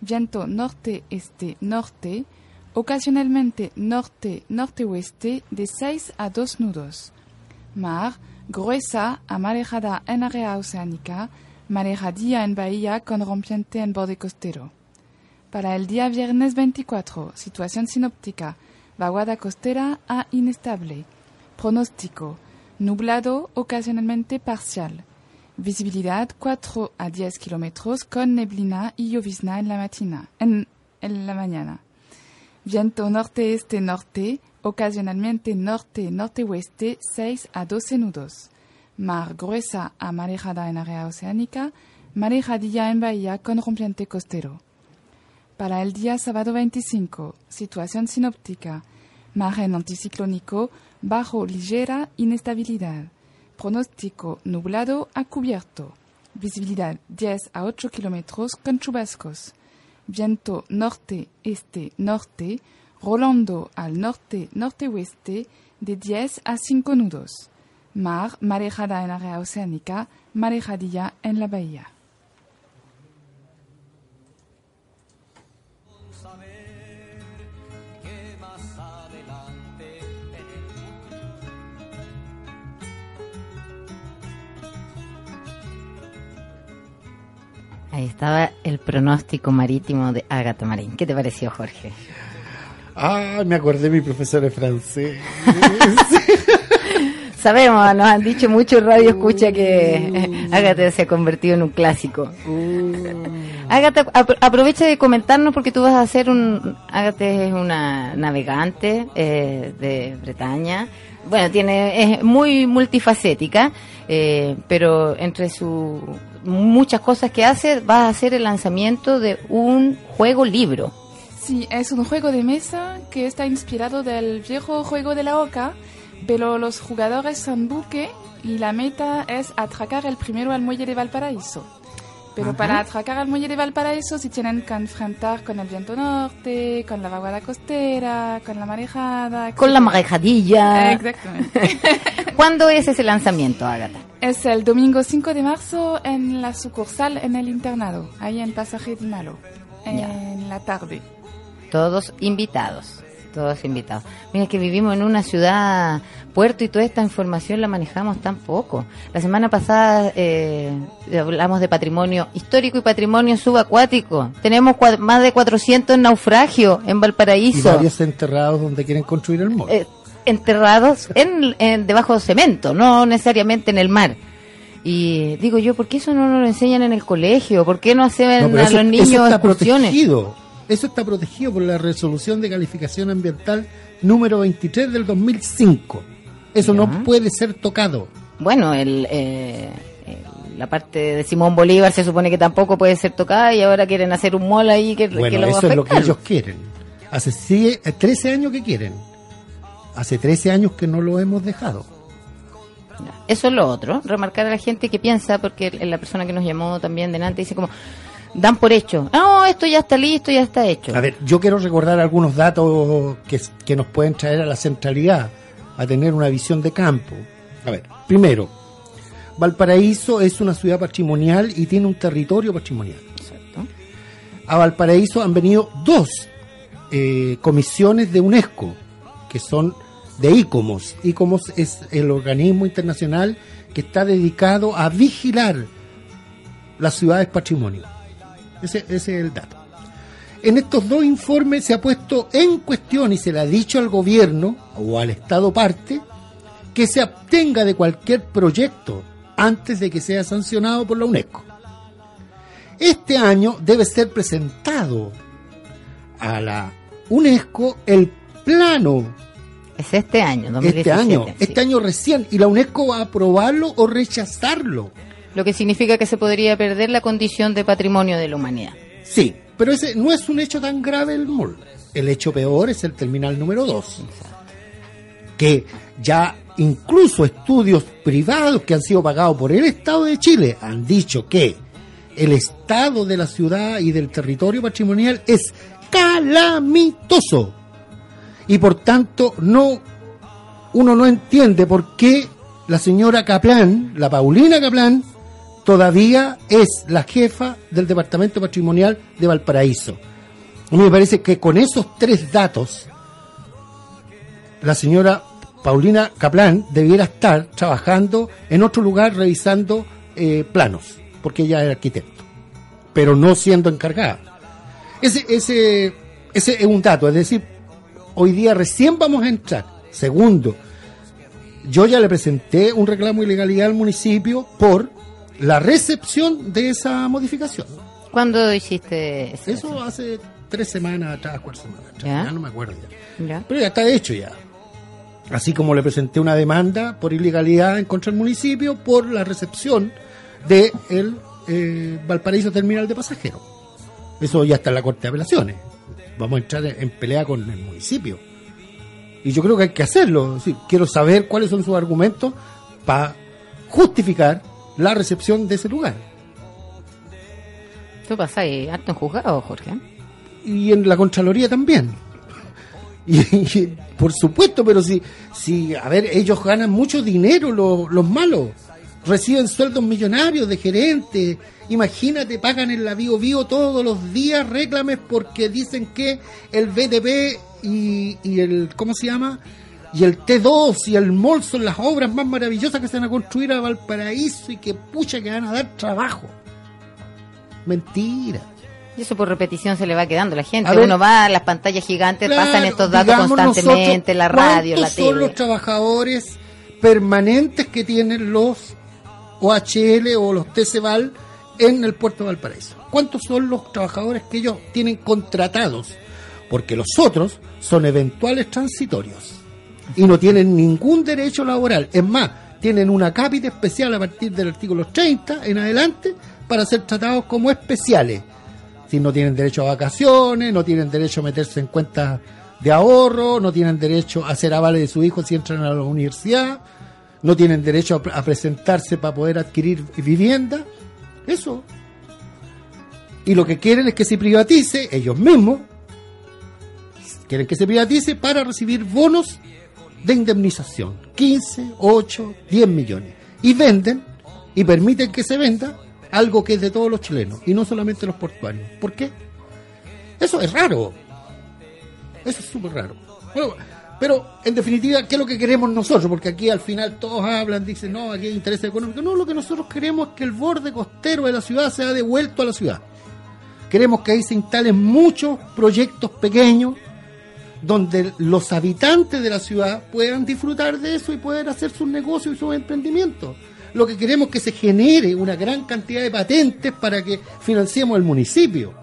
Viento norte-este-norte, ocasionalmente norte-norte-oeste de 6 a 2 nudos. Mar, gruesa, amarejada en área oceánica, marejadilla en bahía con rompiente en borde costero. Para el día viernes 24, situación sinóptica, vaguada costera a inestable. Pronóstico, nublado, ocasionalmente parcial. Visibilidad 4 a 10 kilómetros con neblina y llovizna en la, matina, en, en la mañana. Viento norte-este-norte, ocasionalmente norte-norte-oeste, 6 a 12 nudos. Mar gruesa a marejada en área oceánica, marejadilla en bahía con rompiente costero. Para el día sábado 25, situación sinóptica, margen anticiclónico, bajo ligera inestabilidad. Pronóstico nublado a cubierto. Visibilidad 10 a 8 kilómetros con chubascos. Viento norte-este-norte, rolando al norte-norte-oeste de 10 a 5 nudos. Mar marejada en área oceánica, marejadilla en la bahía. Ahí estaba el pronóstico marítimo de Ágata Marín. ¿Qué te pareció, Jorge? Ah, me acordé de mi profesor de francés. Sabemos, nos han dicho mucho radio escucha que Ágata se ha convertido en un clásico. Ágata, apro- aprovecha de comentarnos porque tú vas a hacer un... Ágata es una navegante eh, de Bretaña. Bueno, tiene es muy multifacética, eh, pero entre sus muchas cosas que hace, vas a hacer el lanzamiento de un juego libro. Sí, es un juego de mesa que está inspirado del viejo juego de la oca, pero los jugadores son buque y la meta es atracar el primero al muelle de Valparaíso. Pero para atracar al muelle de Valparaíso se tienen que enfrentar con el viento norte, con la vaguada costera, con la marejada. Con la marejadilla. Exactamente. ¿Cuándo es ese lanzamiento, Ágata? es el domingo 5 de marzo en la sucursal en el internado, ahí en Pasaje de Malo, en la tarde. Todos invitados. Todos invitados. Mira que vivimos en una ciudad puerto y toda esta información la manejamos tan poco. La semana pasada eh, hablamos de patrimonio histórico y patrimonio subacuático. Tenemos cua- más de 400 naufragios en y Valparaíso. varios enterrados donde quieren construir el mall. eh, enterrados en, en- debajo de cemento, no necesariamente en el mar. Y digo yo, ¿por qué eso no nos lo enseñan en el colegio? ¿Por qué no hacen No, a eso, los eso niños está excursiones? protegido. Eso está protegido por la resolución de calificación ambiental número 23 del 2005. Eso Ya. no puede ser tocado. Bueno, el, eh, la parte de Simón Bolívar se supone que tampoco puede ser tocada y ahora quieren hacer un mall ahí que, que Bueno, lo va a eso es lo que ellos quieren. Hace sie- eh, 13 años que quieren. Hace 13 años que no lo hemos dejado. Eso es lo otro, remarcar a la gente que piensa, porque la persona que nos llamó también delante dice como, dan por hecho, no, esto ya está listo, ya está hecho. A ver, yo quiero recordar algunos datos que, que nos pueden traer a la centralidad, a tener una visión de campo. A ver, primero, Valparaíso es una ciudad patrimonial y tiene un territorio patrimonial. Exacto. A Valparaíso han venido dos eh, comisiones de UNESCO, que son de ICOMOS. ICOMOS es el organismo internacional que está dedicado a vigilar las ciudades patrimonio. Ese, es el dato. En estos dos informes se ha puesto en cuestión y se le ha dicho al gobierno o al Estado parte que se abstenga de cualquier proyecto antes de que sea sancionado por la UNESCO. Este año debe ser presentado a la UNESCO el plano Es este año, 2017. este año, sí. este año recién, y la UNESCO va a aprobarlo o rechazarlo. Lo que significa que se podría perder la condición de patrimonio de la humanidad. Sí, pero ese no es un hecho tan grave el mall. El hecho peor es el terminal número 2. Que ya incluso estudios privados que han sido pagados por el Estado de Chile han dicho que el estado de la ciudad y del territorio patrimonial es calamitoso. Y por tanto, no uno no entiende por qué la señora Kaplan, la Paulina Kaplan, todavía es la jefa del Departamento Patrimonial de Valparaíso. A mí me parece que con esos tres datos, la señora Paulina Kaplan debiera estar trabajando en otro lugar revisando eh, planos, porque ella es arquitecto, pero no siendo encargada. Ese, ese, ese es un dato, es decir, hoy día recién vamos a entrar. Segundo, yo ya le presenté un reclamo de ilegalidad al municipio por la recepción de esa modificación. ¿Cuándo hiciste eso? Eso hace tres semanas atrás, cuatro semanas atrás, ¿Ya? ya no me acuerdo ya. Ya. Pero ya está hecho ya. Así como le presenté una demanda por ilegalidad en contra del municipio por la recepción de el eh, Valparaíso Terminal de Pasajeros. Eso ya está en la Corte de Apelaciones. Vamos a entrar en, en pelea con el municipio. Y yo creo que hay que hacerlo. Decir, quiero saber cuáles son sus argumentos para justificar la recepción de ese lugar. Tú pasas ahí harto en juzgado, Jorge. y en la Contraloría también. Y, y, por supuesto, pero si, si, a ver, ellos ganan mucho dinero, los, los malos. Reciben sueldos millonarios de gerente. Imagínate, pagan en la Bio Bio todos los días reclames porque dicen que el BDP y, y el, ¿cómo se llama? Y el T2 y el MOL son las obras más maravillosas que se van a construir a Valparaíso y que pucha que van a dar trabajo. Mentira. Y eso por repetición se le va quedando a la gente. A ver, Uno va a las pantallas gigantes, pasan Claro, estos datos constantemente, nosotros, la radio, la ¿cuántos son tele. los trabajadores permanentes que tienen los OHL o los TCVAL en el puerto de Valparaíso? ¿Cuántos son los trabajadores que ellos tienen contratados? Porque los otros son eventuales transitorios y no tienen ningún derecho laboral. Es más, tienen una cápita especial a partir del artículo 30 en adelante para ser tratados como especiales. Si no tienen derecho a vacaciones, no tienen derecho a meterse en cuentas de ahorro, no tienen derecho a hacer avales de su hijo si entran a la universidad, no tienen derecho a, pre- a presentarse para poder adquirir vivienda. Eso. Y lo que quieren es que se privatice, ellos mismos, quieren que se privatice para recibir bonos de indemnización. 15, 8, 10 millones. Y venden y permiten que se venda algo que es de todos los chilenos y no solamente los portuarios. ¿Por qué? Eso es raro. Eso es súper raro. Bueno, pero en definitiva, ¿qué es lo que queremos nosotros? Porque aquí al final todos hablan, dicen, no, aquí hay interés económico. No, lo que nosotros queremos es que el borde costero de la ciudad sea devuelto a la ciudad. Queremos que ahí se instalen muchos proyectos pequeños donde los habitantes de la ciudad puedan disfrutar de eso y poder hacer sus negocios y sus emprendimientos. Lo que queremos es que se genere una gran cantidad de patentes para que financiemos el municipio.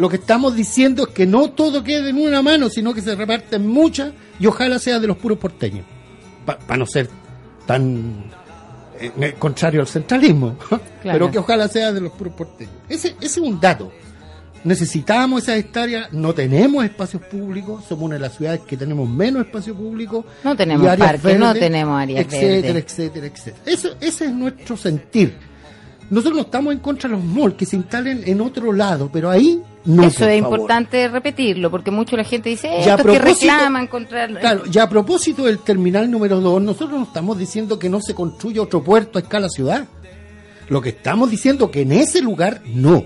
Lo que estamos diciendo es que no todo quede en una mano, sino que se reparten muchas y ojalá sea de los puros porteños. Para no ser tan eh, eh, contrario al centralismo, pero que ojalá sea de los puros porteños. Ese, ese es un dato. Necesitamos esas hectáreas, no tenemos espacios públicos, somos una de las ciudades que tenemos menos espacio público. No tenemos parques, no tenemos áreas etcétera, verdes. etcétera, etcétera. Eso, ese es nuestro sentir. Nosotros no estamos en contra de los malls que se instalen en otro lado, pero ahí no. Eso es favor. importante repetirlo, porque mucho la gente dice, estos que reclaman contra... el- Claro, y a propósito del terminal número 2, nosotros no estamos diciendo que no se construya otro puerto a escala ciudad. Lo que estamos diciendo que en ese lugar no.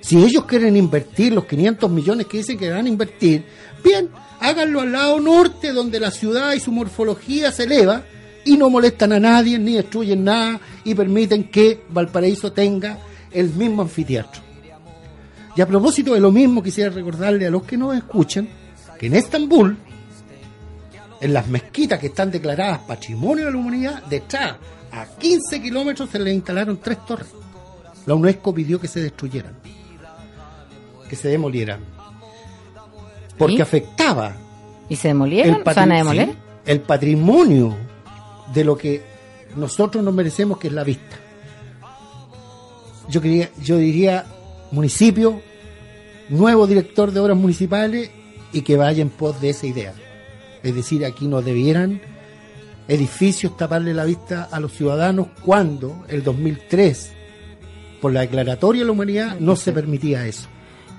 Si ellos quieren invertir los 500 millones que dicen que van a invertir, bien, háganlo al lado norte, donde la ciudad y su morfología se eleva y no molestan a nadie, ni destruyen nada y permiten que Valparaíso tenga el mismo anfiteatro. Y a propósito de lo mismo, quisiera recordarle a los que nos escuchan que en Estambul, en las mezquitas que están declaradas Patrimonio de la Humanidad, detrás, a 15 kilómetros, se le instalaron tres torres. La UNESCO pidió que se destruyeran, que se demolieran, porque ¿Y? afectaba ¿Y se demolieron? ¿Se van a demoler? sí, el patrimonio de lo que nosotros nos merecemos, que es la vista. Yo, quería, yo diría, municipio, nuevo director de obras municipales y que vaya en pos de esa idea. Es decir, aquí no debieran edificios taparle la vista a los ciudadanos cuando el 2003, por la declaratoria de la humanidad, no se permitía eso.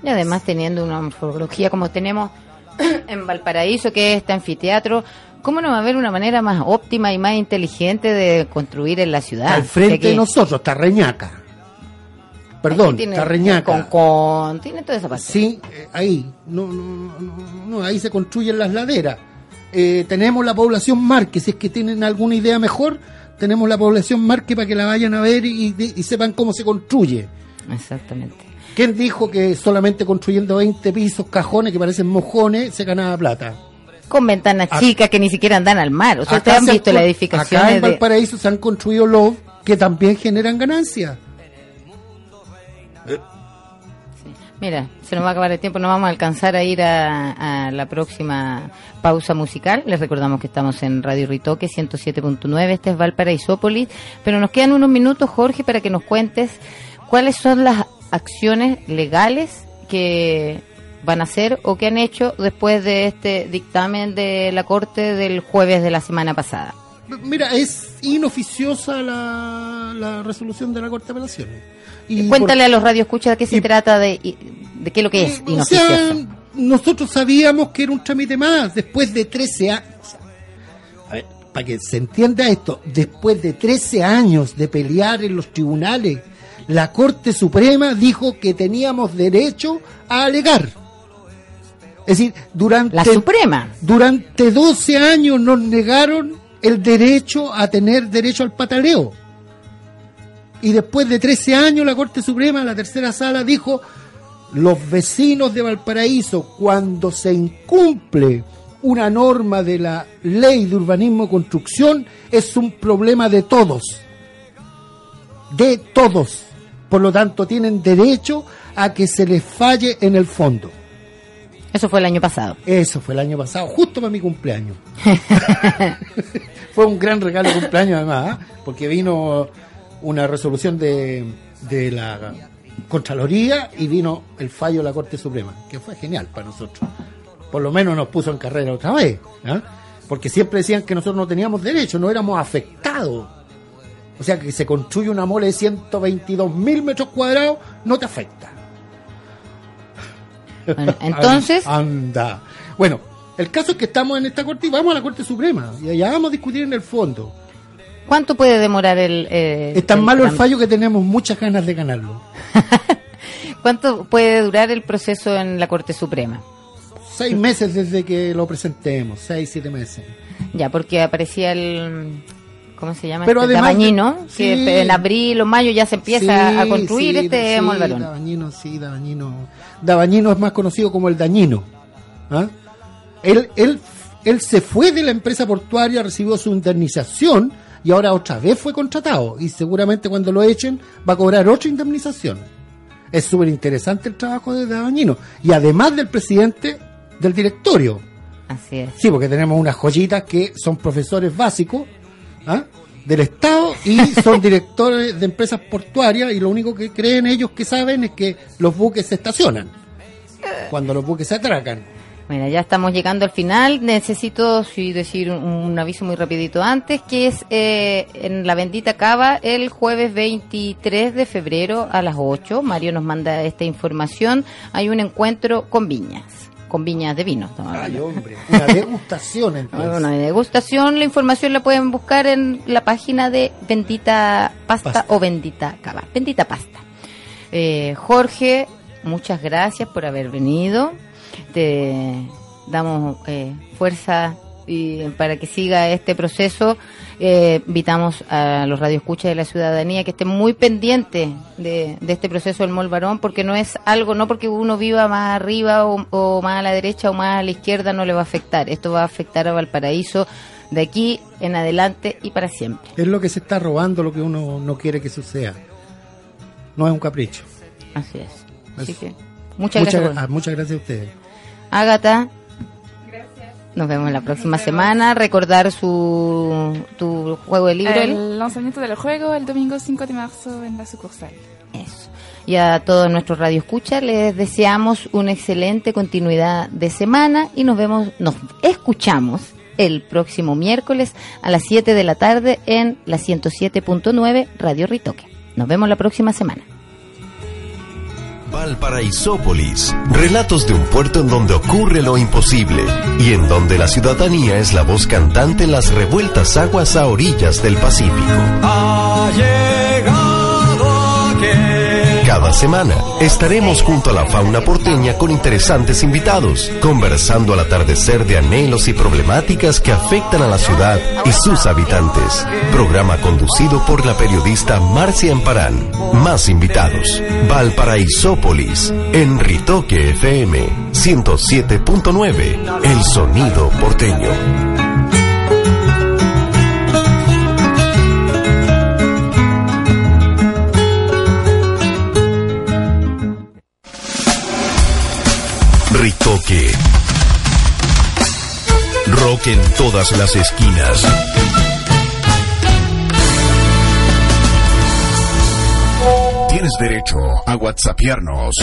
Y además teniendo una morfología como tenemos en Valparaíso, que es este anfiteatro, ¿cómo no va a haber una manera más óptima y más inteligente de construir en la ciudad? Al frente de nosotros, está Reñaca. Perdón, tiene está Reñaca. Concón, tiene toda esa parte. Sí, eh, ahí. No, no, no, no, ahí se construyen las laderas. Eh, tenemos la población Marque, si es que tienen alguna idea mejor, tenemos la población Marque para que la vayan a ver y, y sepan cómo se construye. Exactamente. ¿Quién dijo que solamente construyendo 20 pisos, cajones que parecen mojones, se ganaba plata? Con ventanas chicas que ni siquiera dan al mar. O sea, ustedes han visto con- las Acá edificaciones en de... Valparaíso se han construido los que también generan ganancias. Mira, se nos va a acabar el tiempo, no vamos a alcanzar a ir a, a la próxima pausa musical. Les recordamos que estamos en Radio Ritoque 107.9, este es Valparaísópolis, pero nos quedan unos minutos, Jorge, para que nos cuentes cuáles son las acciones legales que van a hacer o que han hecho después de este dictamen de la Corte del jueves de la semana pasada. Mira, es inoficiosa la, la resolución de la Corte de Apelaciones. Y Cuéntale a los radioescuchas de qué se y- trata, de, qué es lo que es Eh, o sea, nosotros sabíamos que era un trámite más después de 13 años. A ver, para que se entienda esto, después de 13 años de pelear en los tribunales, la Corte Suprema dijo que teníamos derecho a alegar. Es decir, durante, La Suprema. durante 12 años nos negaron el derecho a tener derecho al pataleo. Y después de 13 años la Corte Suprema, la tercera sala, dijo, los vecinos de Valparaíso, cuando se incumple una norma de la ley de urbanismo y construcción, es un problema de todos. De todos. Por lo tanto, tienen derecho a que se les falle en el fondo. Eso fue el año pasado. Eso fue el año pasado, justo para mi cumpleaños. fue un gran regalo de cumpleaños además, ¿ah? porque vino una resolución de, la Contraloría y vino el fallo de la Corte Suprema, que fue genial para nosotros. Por lo menos nos puso en carrera otra vez, ¿ah? porque siempre decían que nosotros no teníamos derecho, no éramos afectados. O sea, que se construye una mole de 122 mil metros cuadrados, no te afecta. Bueno, entonces, Anda. Bueno, el caso es que estamos en esta corte y vamos a la Corte Suprema. Y allá vamos a discutir en el fondo. ¿cuánto puede demorar el... eh, Es tan el malo el fallo que tenemos muchas ganas de ganarlo. ¿Cuánto puede durar el proceso en la Corte Suprema? Seis meses desde que lo presentemos, seis, siete meses. Ya, porque aparecía el... ¿Cómo se llama? Pero este además de- Dabañino, que sí. en abril o mayo ya se empieza Sí, a construir sí, este sí, molvarón. Dabañino, sí, Dabañino. Dabañino es más conocido como el Dañino. ¿Ah? Él, él, él se fue de la empresa portuaria, recibió su indemnización y ahora otra vez fue contratado. Y seguramente cuando lo echen va a cobrar otra indemnización. Es súper interesante el trabajo de Dabañino. Y además del presidente del directorio. Así es. Sí, porque tenemos unas joyitas que son profesores básicos, ¿ah? del Estado y son directores de empresas portuarias y lo único que creen ellos que saben es que los buques se estacionan cuando los buques se atracan. Bueno, ya estamos llegando al final. Necesito sí, decir un, un aviso muy rapidito antes, que es eh, en la bendita cava el jueves 23 de febrero a las 8. Mario nos manda esta información. Hay un encuentro con viñas, con viñas de vino. Ay, hombre, una degustación entonces. Bueno, de degustación, la información la pueden buscar en la página de Bendita Pasta, Pasta. o Bendita Cava. Bendita Pasta. Eh, Jorge, muchas gracias por haber venido. Te damos eh, fuerza y para que siga este proceso. Eh, invitamos a los radioescuchas de la ciudadanía que estén muy pendientes de, de este proceso del Mol Varón, porque no es algo, no porque uno viva más arriba o, o más a la derecha o más a la izquierda, no le va a afectar. Esto va a afectar a Valparaíso de aquí en adelante y para siempre. Es lo que se está robando, lo que uno no quiere que suceda. No es un capricho. Así es. Así que, muchas, gracias. por- ah, muchas gracias a ustedes. Ágata. Nos vemos la próxima semana. Recordar su tu juego de libro. El lanzamiento del juego el domingo 5 de marzo en la sucursal. Eso. Y a todos nuestros radioescuchas les deseamos una excelente continuidad de semana y nos vemos, nos escuchamos el próximo miércoles a las 7 de la tarde en la 107.9 Radio Ritoque. Nos vemos la próxima semana. Valparaísópolis, relatos de un puerto en donde ocurre lo imposible y en donde la ciudadanía es la voz cantante en las revueltas aguas a orillas del Pacífico. Cada semana estaremos junto a la fauna porteña con interesantes invitados, conversando al atardecer de anhelos y problemáticas que afectan a la ciudad y sus habitantes. Programa conducido por la periodista Marcia Amparán. Más invitados. Valparaísópolis, en Ritoque FM 107.9. El sonido porteño. Ritoque. Rock en todas las esquinas. Tienes derecho a whatsappearnos.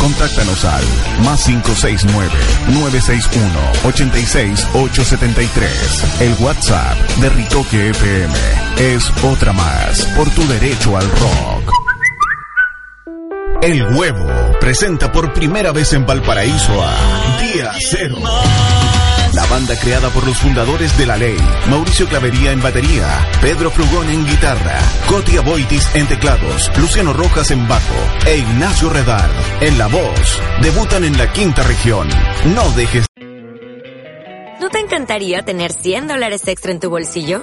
Contáctanos al más 569-961-86873. El WhatsApp de Ritoque FM es otra más por tu derecho al rock. El Huevo presenta por primera vez en Valparaíso a Día Cero. La banda creada por los fundadores de la ley, Mauricio Clavería en batería, Pedro Frugón en guitarra, Cotia Boitis en teclados, Luciano Rojas en bajo e Ignacio Redar en la voz. Debutan en la quinta región. No dejes ¿No te encantaría tener 100 dólares extra en tu bolsillo?